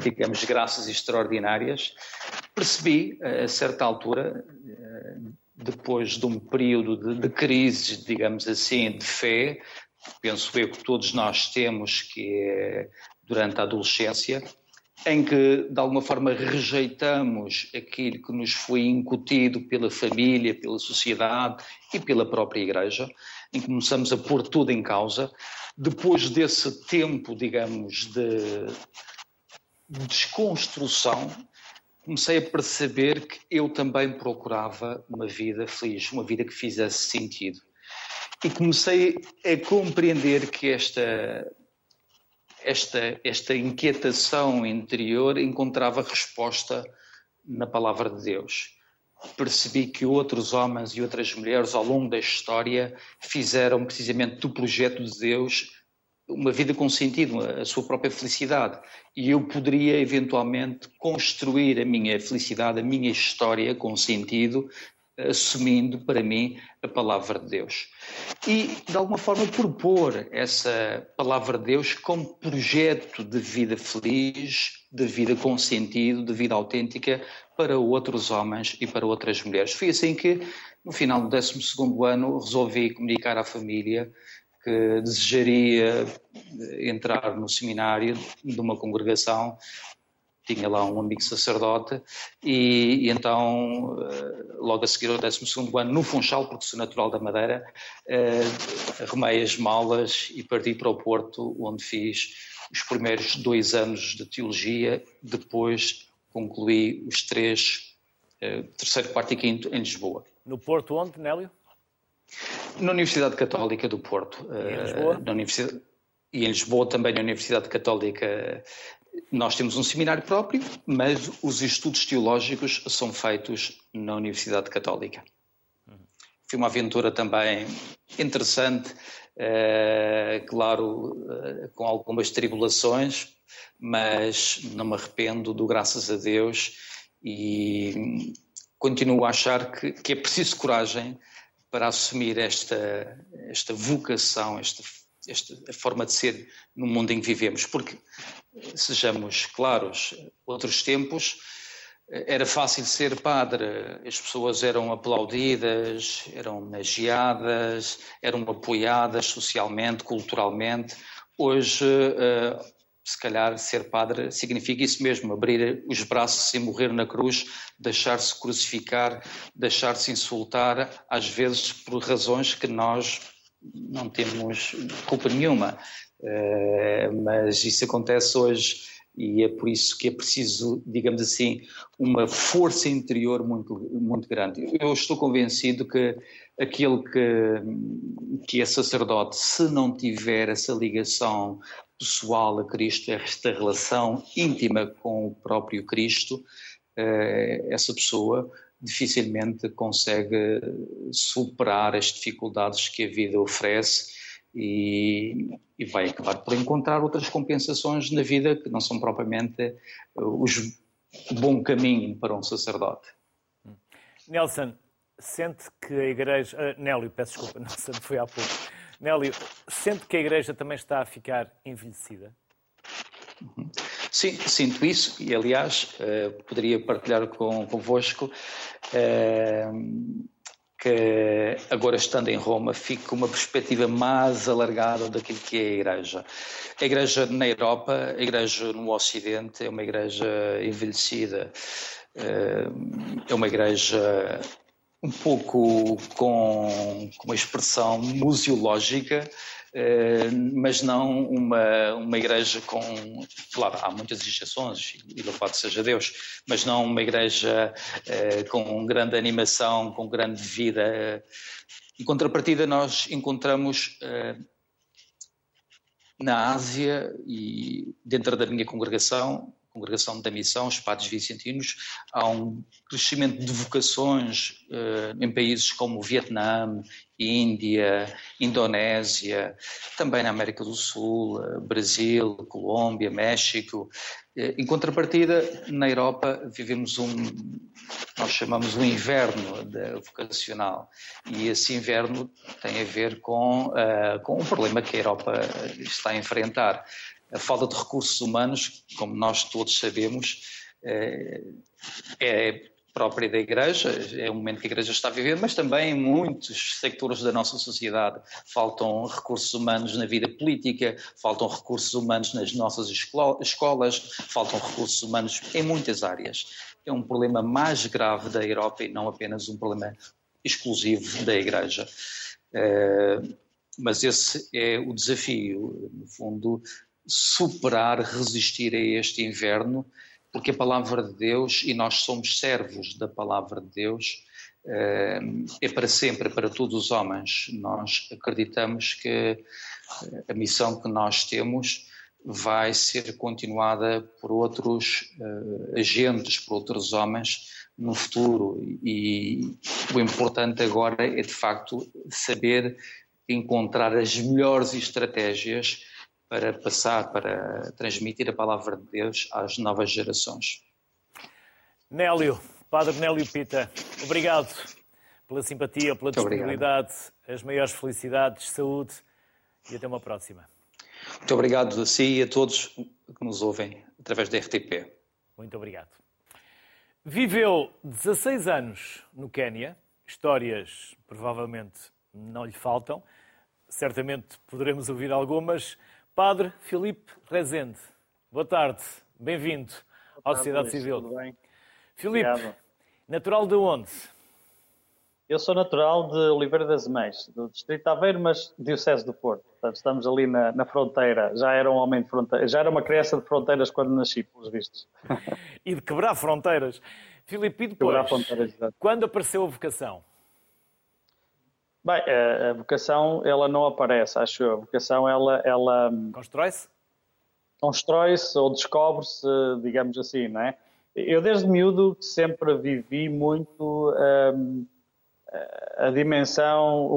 digamos, graças extraordinárias. Percebi, a certa altura, depois de um período de, de digamos assim, de fé, penso eu que todos nós temos, que é durante a adolescência, em que de alguma forma rejeitamos aquilo que nos foi incutido pela família, pela sociedade e pela própria Igreja, em que começamos a pôr tudo em causa. Depois desse tempo, digamos, de desconstrução, comecei a perceber que eu também procurava uma vida feliz, uma vida que fizesse sentido. E comecei a compreender que esta, esta, esta inquietação interior encontrava resposta na palavra de Deus. Percebi que outros homens e outras mulheres ao longo da história fizeram precisamente do projeto de Deus uma vida com sentido, a sua própria felicidade. E eu poderia eventualmente construir a minha felicidade, a minha história com sentido, assumindo para mim a palavra de Deus. E, de alguma forma, propor essa palavra de Deus como projeto de vida feliz, de vida com sentido, de vida autêntica para outros homens e para outras mulheres. Foi assim que, no final do 12 ano, resolvi comunicar à família que desejaria entrar no seminário de uma congregação, tinha lá um amigo sacerdote, e, e então, eh, logo a seguir ao 12 ano, no Funchal, porque sou natural da Madeira, eh, arrumei as malas e parti para o Porto, onde fiz os primeiros dois anos de teologia, depois concluí os três, eh, terceiro, quarto e quinto, em Lisboa. No Porto onde, Nélio? Na Universidade Católica do Porto. E em Lisboa? Na Universidade... E em Lisboa também, na Universidade Católica, nós temos um seminário próprio, mas os estudos teológicos são feitos na Universidade Católica. Foi uma aventura também interessante, é, claro, é, com algumas tribulações, mas não me arrependo do graças a Deus e continuo a achar que, que é preciso coragem para assumir esta, esta vocação, esta, esta forma de ser no mundo em que vivemos, porque, sejamos claros, outros tempos era fácil ser padre, as pessoas eram aplaudidas, eram homenageadas, eram apoiadas socialmente, culturalmente. Hoje, eh, se calhar, ser padre significa isso mesmo: abrir os braços e morrer na cruz, deixar-se crucificar, deixar-se insultar, às vezes por razões que nós não temos culpa nenhuma. Eh, mas isso acontece hoje e é por isso que é preciso, digamos assim, uma força interior muito, muito grande. Eu estou convencido que aquele que, que é sacerdote, se não tiver essa ligação pessoal a Cristo, esta relação íntima com o próprio Cristo, eh, essa pessoa dificilmente consegue superar as dificuldades que a vida oferece e, e, vai acabar por encontrar outras compensações na vida que não são propriamente uh, os, bom caminho para um sacerdote. Nelson, sente que a Igreja. Uh, Nélio, peço desculpa, Nelson, foi há pouco. Nélio, sente que a Igreja também está a ficar envelhecida? Sim, sinto isso e, aliás, uh, poderia partilhar com, convosco. Uh, que agora estando em Roma com uma perspectiva mais alargada daquilo que é a Igreja. A Igreja na Europa, a Igreja no Ocidente é uma Igreja envelhecida, eh, é uma Igreja um pouco com, com uma expressão museológica, eh, mas não uma, uma igreja com. Claro, há muitas exceções, e louvado seja Deus, mas não uma igreja eh, com grande animação, com grande vida. Em contrapartida, nós encontramos eh, na Ásia e dentro da minha congregação Congregação da Missão, os Padres Vicentinos, há um crescimento de vocações uh, em países como o Vietnã, Índia, Indonésia, também na América do Sul, uh, Brasil, Colômbia, México. Uh, em contrapartida, na Europa vivemos um, nós chamamos um inverno vocacional, e esse inverno tem a ver com, com um problema que a Europa está a enfrentar a falta de recursos humanos, como nós todos sabemos, eh, é própria da Igreja, é o momento que a Igreja está a viver, mas também em muitos sectores da nossa sociedade. Faltam recursos humanos na vida política, faltam recursos humanos nas nossas escolas, faltam recursos humanos em muitas áreas. É um problema mais grave da Europa e não apenas um problema exclusivo da Igreja. Eh, mas esse é o desafio, no fundo, superar, resistir a este inverno, porque a palavra de Deus, e nós somos servos da palavra de Deus, eh, é para sempre, para todos os homens. Nós acreditamos que eh, a missão que nós temos vai ser continuada por outros uh, agentes, por outros homens no futuro. E o importante agora é, de facto, saber encontrar as melhores estratégias para passar, para transmitir a palavra de Deus às novas gerações. Nélio, Padre Nélio Pita, obrigado pela simpatia, pela disponibilidade, as maiores felicidades, saúde e até uma próxima. Muito obrigado a si e a todos que nos ouvem através da RTP. Muito obrigado. Viveu 16 anos no Quênia, histórias provavelmente não lhe faltam, certamente poderemos ouvir algumas. Padre Filipe Rezende, boa tarde, bem-vindo à Sociedade Luís, Civil. Tudo bem? Filipe, Obrigado. natural de onde? Eu sou natural de Oliveira das Meias, do Distrito de Aveiro, mas Diocese do Porto. Portanto, estamos ali na, na, fronteira. Já era um homem de fronteira, já era uma criança de fronteiras quando nasci, pelos vistos. e de quebrar fronteiras. Filipe, e depois, quebrar fronteiras, quando apareceu a vocação? Bem, a, vocação, ela não aparece, acho eu. A vocação, ela... ela Constrói-se? Constrói-se ou descobre-se, digamos assim, não é? Eu, desde miúdo, sempre vivi muito um, a dimensão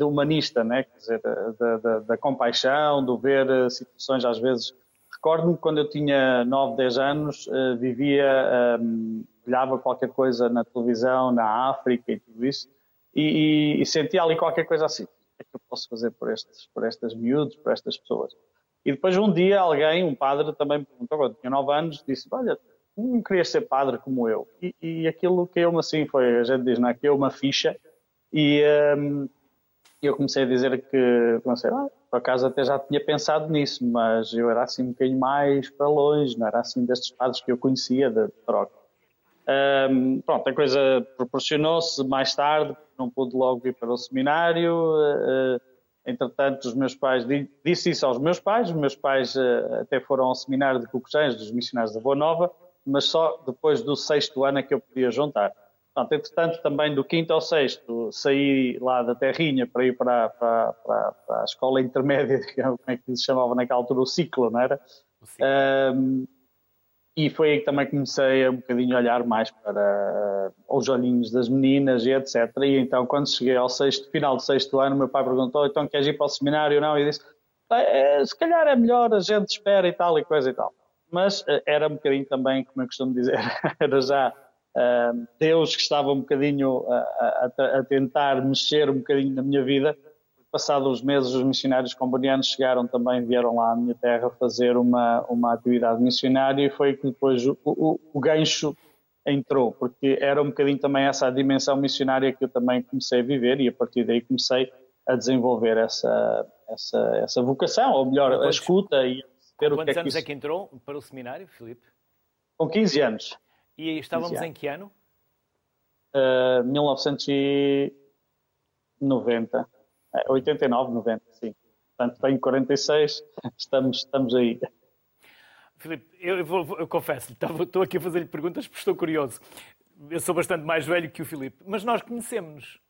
humanista, né? Quer dizer, da, da, da, compaixão, do ver situações, às vezes, recordo-me quando eu tinha 9, 10 anos, uh, vivia, um, olhava qualquer coisa na televisão, na África e tudo isso, e, e, e, ali qualquer coisa assim. O que é que eu posso fazer por, estes, por estas miúdos, por estas pessoas? E depois um dia alguém, um padre, também me perguntou, quando tinha 9 anos, disse, olha, não querias ser padre como eu? E, e aquilo que eu me assim foi, a gente diz, não é? Eu uma ficha, e um, eu comecei a dizer que, comecei, ah, por acaso até já tinha pensado nisso, mas eu era assim um bocadinho mais para longe, não era assim destes padres que eu conhecia de troca. Um, pronto, a coisa proporcionou-se mais tarde, não pude logo ir para o seminário. Uh, entretanto, os meus pais, disse isso aos meus pais, os meus pais uh, até foram ao seminário de Cucujães, dos missionários da Boa Nova, mas só depois do sexto ano é que eu podia juntar. Portanto, entretanto, também do quinto ao sexto, saí lá da Terrinha para ir para, para, para, para a escola intermédia, como é que se chamava naquela altura, o ciclo, não era? Um, e foi aí que também comecei a um bocadinho a olhar mais para os olhinhos das meninas e etc. E então, quando cheguei ao sexto, final do sexto ano, meu pai perguntou: então queres ir para o seminário ou não? E disse: é, se calhar é melhor, a gente espera e tal e coisa e tal. Mas eh, era um bocadinho também, como eu costumo dizer, era já uh, Deus que estava um bocadinho a, a, a tentar mexer um bocadinho na minha vida passados uns meses, os missionários combonianos chegaram também, vieram lá à minha terra fazer uma, uma atividade missionária e foi que depois o, o, o gancho entrou, porque era um bocadinho também essa a dimensão missionária que eu também comecei a viver e a partir daí comecei a desenvolver essa, essa, essa vocação, ou melhor, quantos, a escuta e ver o que é que Quantos anos é que entrou para o seminário, Filipe? Com 15 anos. E estávamos 15 anos. em que ano? Uh, 1990. 89, 90, sim. Portanto, tenho 46, estamos, estamos aí. Filipe, eu, vou, eu confesso, estou aqui a fazer-lhe perguntas porque estou curioso. Eu sou bastante mais velho que o Filipe, mas nós conhecemos-nos.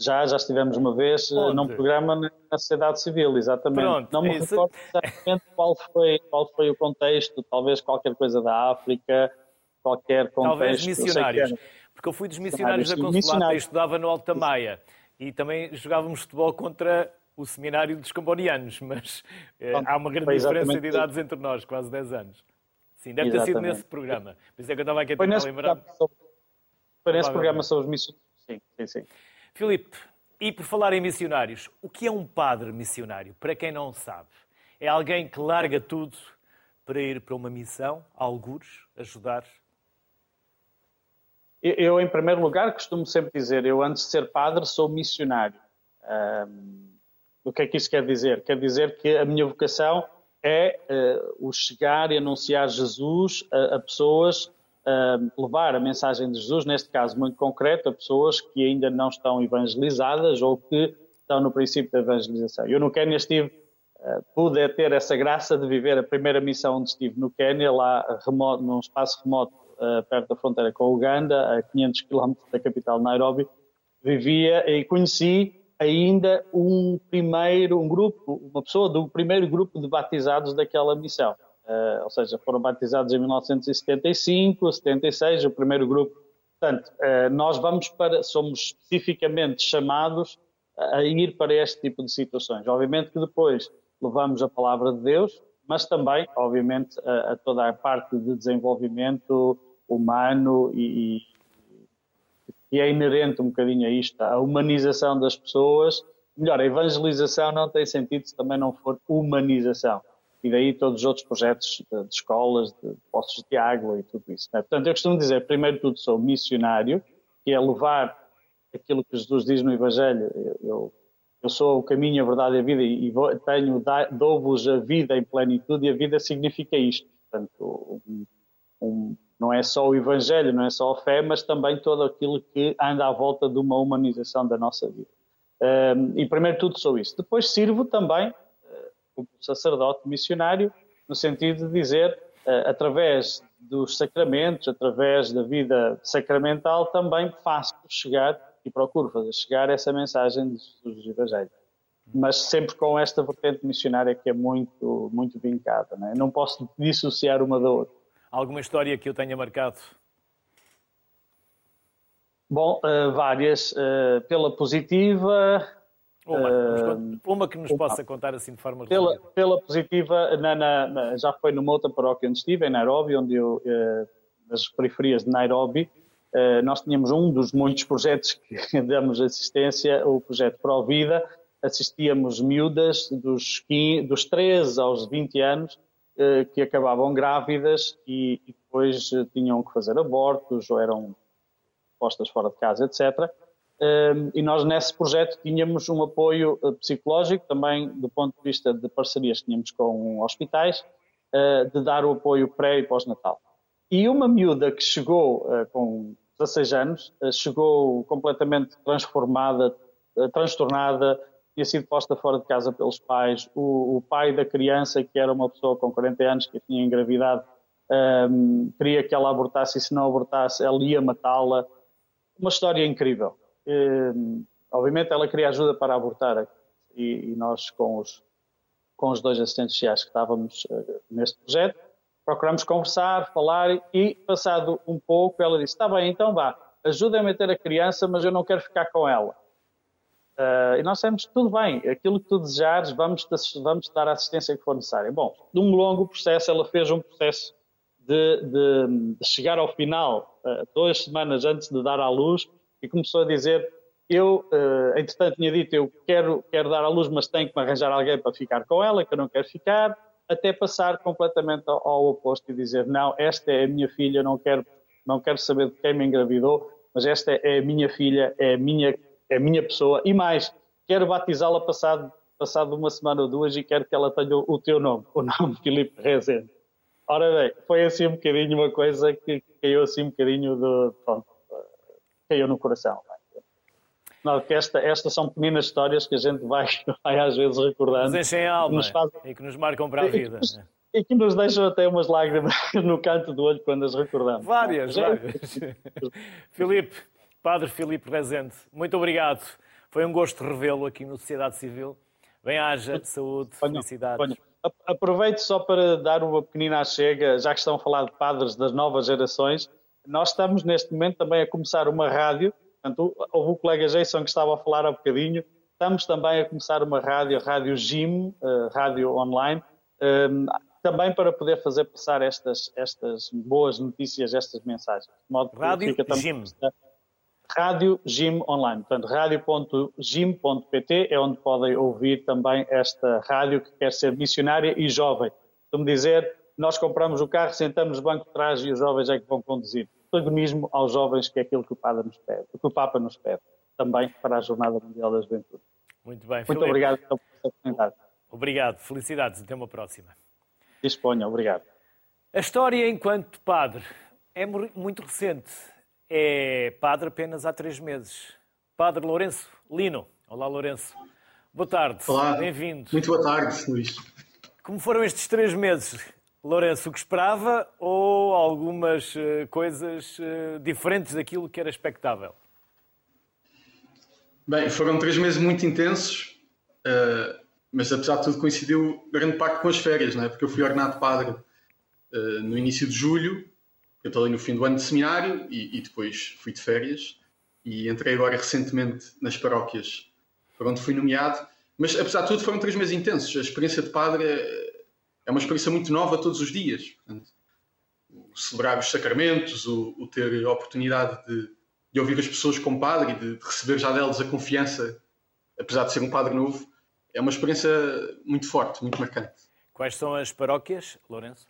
Já, já estivemos uma vez eh, Onde? num programa na sociedade civil, exatamente. Pronto, não me isso... recordo exatamente qual foi, qual foi o contexto, talvez qualquer coisa da África, qualquer contexto. Talvez missionários, porque eu fui dos missionários, missionários da Consulata e estudava no Alta Maia e também jogávamos futebol contra o seminário dos cambonianos, mas eh, há uma grande diferença de idades entre nós, quase 10 anos. Sim, deve exatamente. ter sido nesse programa. Mas é que eu estava aqui a tentar lembrar. Foi nesse programa sobre os missionários. Sim, sim, sim. Filipe, e por falar em missionários, o que é um padre missionário? Para quem não sabe, é alguém que larga tudo para ir para uma missão, algures, ajudar eu, em primeiro lugar, costumo sempre dizer, eu antes de ser padre sou missionário. Um, o que é que isso quer dizer? Quer dizer que a minha vocação é uh, o chegar e anunciar Jesus a, a pessoas, uh, levar a mensagem de Jesus, neste caso muito concreto, a pessoas que ainda não estão evangelizadas ou que estão no princípio da evangelização. Eu no Quênia estive, uh, pude ter essa graça de viver a primeira missão onde estive no Quênia, lá remoto, num espaço remoto perto da fronteira com a Uganda, a 500 km da capital Nairobi, vivia e conheci ainda um primeiro, um grupo, uma pessoa do primeiro grupo de batizados daquela missão. Uh, ou seja, foram batizados em 1975, 76, o primeiro grupo. Portanto, uh, nós vamos para, somos especificamente chamados a ir para este tipo de situações. Obviamente que depois levamos a palavra de Deus, mas também, obviamente, a, a toda a parte de desenvolvimento humano e, e, é inerente um bocadinho a isto, a humanização das pessoas. Melhor, a evangelização não tem sentido se também não for humanização. E daí todos os outros projetos de, de escolas, de poços de água e tudo isso. Né? Portanto, eu costumo dizer, primeiro tudo, sou missionário, que é levar aquilo que Jesus diz no Evangelho. Eu, eu sou o caminho, a verdade e a vida e tenho, dou-vos a vida em plenitude e a vida significa isto. Portanto, um, um, não é só o Evangelho, não é só a fé, mas também todo aquilo que anda à volta de uma humanização da nossa vida. Um, e primeiro tudo sou isso. Depois sirvo também uh, como sacerdote missionário, no sentido de dizer, uh, através dos sacramentos, através da vida sacramental, também faço chegar e procuro fazer chegar essa mensagem de Jesus do Evangelho. Mas sempre com esta vertente missionária que é muito, muito vincada. Não, é? não posso dissociar uma da outra. Alguma história que eu tenha marcado? Bom, uh, várias. Uh, pela positiva, Uma, uh, uma que nos possa contar assim de forma pela, pela positiva, na, na, já foi numa outra paróquia onde estive, em Nairobi, onde eu, uh, nas periferias de Nairobi, nós tínhamos um dos muitos projetos que damos assistência, o projeto Provida. Assistíamos miúdas dos, 15, dos 13 aos 20 anos que acabavam grávidas e, e depois tinham que fazer abortos ou eram postas fora de casa, etc e nós nesse projeto tínhamos um apoio eh, psicológico, também do ponto de vista de parcerias que tínhamos com hospitais, eh, de dar o apoio pré e pós-natal. E uma miúda que chegou eh, com 16 anos, chegou completamente transformada, transtornada, tinha sido posta fora de casa pelos pais. O, o, pai da criança, que era uma pessoa com 40 anos, que tinha engravidado, um, queria que ela abortasse e se não abortasse, ela ia matá-la. Uma história incrível. Ehm, obviamente ela queria ajuda para abortar e, e, nós com os, com os dois assistentes sociais que estávamos uh, neste projeto, procuramos conversar, falar e passado um pouco ela disse, está bem, então vá, ajuda-me a ter a criança, mas eu não quero ficar com ela. Uh, e nós dissemos, tudo bem, aquilo que tu desejares, vamos -te, vamos dar a assistência que for necessária. Bom, num longo processo, ela fez um processo de, de, de chegar ao final, uh, duas semanas antes de dar à luz, e começou a dizer: Eu, uh, entretanto, tinha dito, eu quero, quero dar à luz, mas tenho que me arranjar alguém para ficar com ela, que eu não quero ficar, até passar completamente ao, ao oposto e dizer: Não, esta é a minha filha, não quero, não quero saber de quem me engravidou, mas esta é a minha filha, é a minha, é a minha pessoa, e mais, quero batizá-la passado, passado uma semana ou duas e quero que ela tenha o, teu nome, o nome Filipe Rezende. Ora bem, foi assim um bocadinho uma coisa que caiu assim um bocadinho de. Pronto, caiu no coração. Não, que esta, estas são pequenas histórias que a gente vai, vai às vezes recordando. Nos enchem a alma e que nos marcam para a vida. E, e que nos deixam até umas lágrimas no canto do olho quando as recordamos. Várias, várias. Filipe, Padre Filipe Rezende, muito obrigado. Foi um gosto revê-lo aqui no Sociedade Civil. Bem-haja, saúde, felicidades. Aproveito só para dar uma pequenina chega, já que estão a falar de padres das novas gerações, nós estamos neste momento também a começar uma rádio, portanto, houve o colega Jason que estava a falar há bocadinho, estamos também a começar uma rádio, Rádio Jim, uh, rádio online, um, também para poder fazer passar estas, estas boas notícias, estas mensagens. De modo que rádio Jim. Rádio Jim Online. Portanto, rádio.jim.pt é onde podem ouvir também esta rádio que quer ser missionária e jovem. Como dizer, nós compramos o carro, sentamos no banco de trás e os jovens é que vão conduzir. Protagonismo aos jovens, que é aquilo que o, Papa nos pede, que o Papa nos pede, também para a Jornada Mundial da Juventude. Muito bem, Muito Filipe. obrigado pela oportunidade. Obrigado, felicidades, até uma próxima. Disponha, obrigado. A história enquanto padre é muito recente. É padre apenas há três meses. Padre Lourenço Lino. Olá, Lourenço. Boa tarde. Olá. Bem-vindo. Muito boa tarde, Luís. Como foram estes três meses? Lourenço, o que esperava ou algumas uh, coisas uh, diferentes daquilo que era expectável? Bem, foram três meses muito intensos, uh, mas apesar de tudo coincidiu grande parte com as férias, não é? porque eu fui ordenado padre no início de julho, eu estou ali no fim do ano de seminário e, e, depois fui de férias e entrei agora recentemente nas paróquias para onde fui nomeado, mas apesar de tudo foram três meses intensos. A experiência de padre é uma experiência muito nova todos os dias. Portanto, o celebrar os sacramentos, o, o ter a oportunidade de, de, ouvir as pessoas como padre e de, de receber já delas a confiança, apesar de ser um padre novo, é uma experiência muito forte, muito marcante. Quais são as paróquias, Lourenço?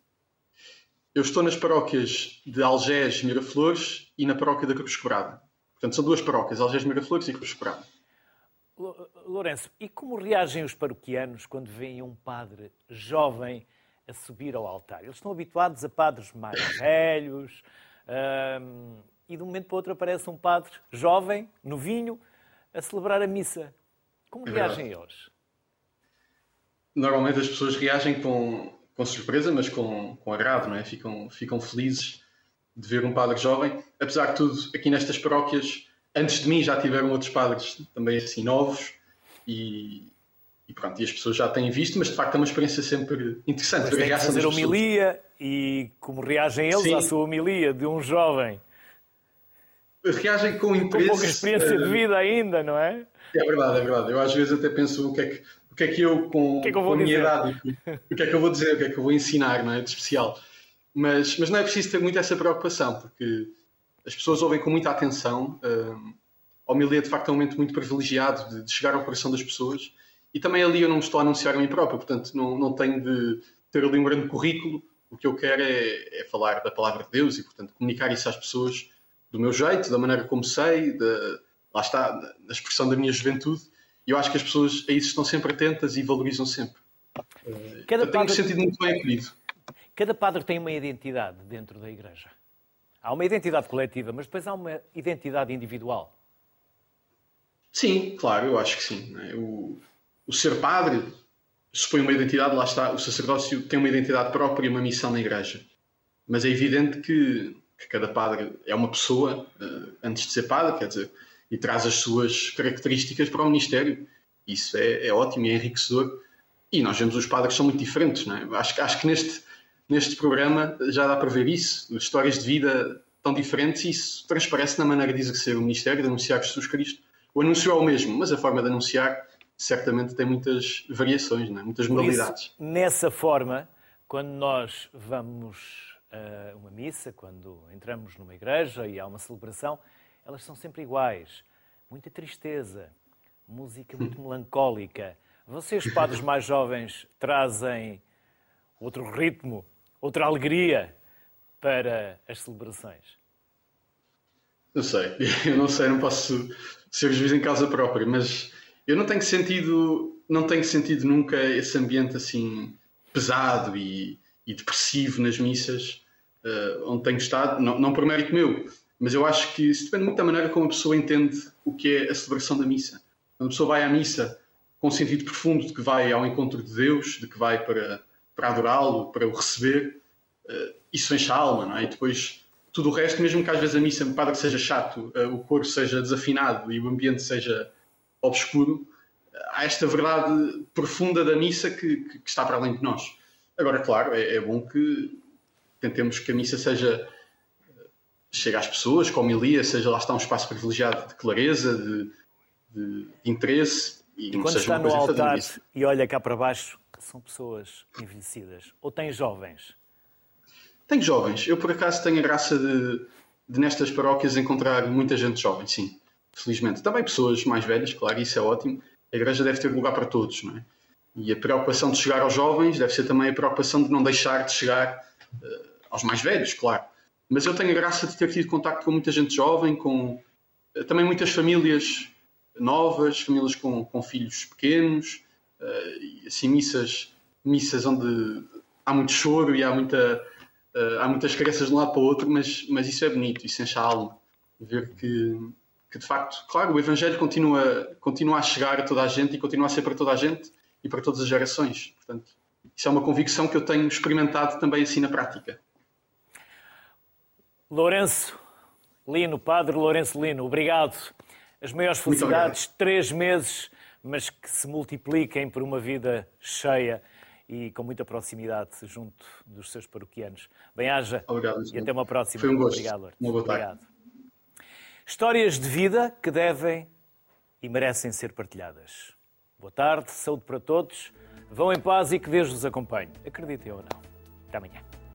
Eu estou nas paróquias de Algés, Miraflores e na paróquia da Cruz Quebrada. Portanto, são duas paróquias, Algés, Miraflores e Cruz Quebrada. Lourenço, e como reagem os paroquianos quando veem um padre jovem a subir ao altar? Eles estão habituados a padres mais velhos um, e de um momento para o outro aparece um padre jovem, novinho, a celebrar a missa. Como é reagem eles? Normalmente as pessoas reagem com, com surpresa, mas com, com agrado, não é? Ficam, ficam felizes de ver um padre jovem. Apesar de tudo, aqui nestas paróquias antes de mim já tiveram outros padres também assim novos e, e pronto, e as pessoas já têm visto, mas de facto é uma experiência sempre interessante. Mas ver a fazer homilia e como reagem eles Sim. à sua homilia de um jovem. reagem com interesse. Com pouca experiência de vida ainda, não é? É verdade, é verdade. Eu às vezes até penso o que é que, o que, é que eu, com, que é que eu com a minha idade, o que é que eu vou dizer, o que é que eu vou ensinar, não é? De especial. Mas, mas não é preciso ter muito essa preocupação, porque as pessoas ouvem com muita atenção. Um, a homilia, de facto, é um momento muito privilegiado de, de, chegar ao coração das pessoas. E também ali eu não me estou a anunciar a mim próprio, portanto, não, não tenho de ter ali um grande currículo. O que eu quero é, é falar da palavra de Deus e, portanto, comunicar isso às pessoas do meu jeito, da maneira como sei, da, lá está, na expressão da minha juventude. E eu acho que as pessoas a isso estão sempre atentas e valorizam sempre. Cada tenho padre... sentido muito bem acolhido. Cada padre tem uma identidade dentro da igreja. Há uma identidade coletiva, mas depois há uma identidade individual. Sim, claro, eu acho que sim. É? O, o ser padre supõe uma identidade, lá está, o sacerdócio tem uma identidade própria e uma missão na igreja. Mas é evidente que, que cada padre é uma pessoa uh, antes de ser padre, quer dizer, e traz as suas características para o ministério. Isso é, é ótimo e é enriquecedor. E nós vemos os padres são muito diferentes, não é? Acho, acho que neste, neste programa já dá para ver isso. Histórias de vida tão diferentes e isso transparece na maneira de exercer o ministério, de anunciar Jesus Cristo. O anúncio é o mesmo, mas a forma de anunciar certamente tem muitas variações, não é? muitas modalidades. Isso, nessa forma, quando nós vamos a uma missa, quando entramos numa igreja e há uma celebração, elas são sempre iguais. Muita tristeza, música muito melancólica. Vocês, padres mais jovens, trazem outro ritmo, outra alegria para as celebrações? Não sei, eu não sei, não posso ser juiz em causa própria, mas eu não tenho sentido, não tenho sentido nunca esse ambiente assim pesado e, e depressivo nas missas uh, onde tenho estado, não, não por mérito meu, mas eu acho que isso depende muito da maneira como a pessoa entende o que é a celebração da missa. Quando a pessoa vai à missa com um sentido profundo de que vai ao encontro de Deus, de que vai para, para adorá-lo, para o receber, uh, isso enche a alma, não é? E depois tudo o resto, mesmo que às vezes a missa, o padre seja chato, uh, o coro seja desafinado e o ambiente seja obscuro, há esta verdade profunda da missa que, que, que está para além de nós. Agora, claro, é, é bom que tentemos que a missa seja chega às pessoas, com homilia, seja lá está um espaço privilegiado de clareza, de, de, de interesse. E, e quando está no altar e olha cá para baixo, são pessoas envelhecidas ou tem jovens? Tenho jovens. Eu, por acaso, tenho a graça de, de, nestas paróquias encontrar muita gente jovem, sim. Felizmente. Também pessoas mais velhas, claro, isso é ótimo. A igreja deve ter lugar para todos, não é? E a preocupação de chegar aos jovens deve ser também a preocupação de não deixar de chegar uh, aos mais velhos, claro. Mas eu tenho a graça de ter tido contacto com muita gente jovem, com eh, também muitas famílias novas, famílias com, com filhos pequenos, uh, assim, missas, missas onde há muito choro e há, muita, uh, há muitas crenças de um lado para o outro, mas, mas isso é bonito, isso enche a alma. Ver que, que, de facto, claro, o Evangelho continua, continua a chegar a toda a gente e continua a ser para toda a gente e para todas as gerações. Portanto, isso é uma convicção que eu tenho experimentado também assim na prática. Lourenço Lino, Padre Lourenço Lino, obrigado. As maiores felicidades, três meses, mas que se multipliquem por uma vida cheia e com muita proximidade junto dos seus paroquianos. Bem-haja e até uma próxima. Foi um gosto. Obrigado. Uma boa tarde. Obrigado. Histórias de vida que devem e merecem ser partilhadas. Boa tarde, saúde para todos. Vão em paz e que Deus os acompanhe. Acreditem ou não. Até amanhã.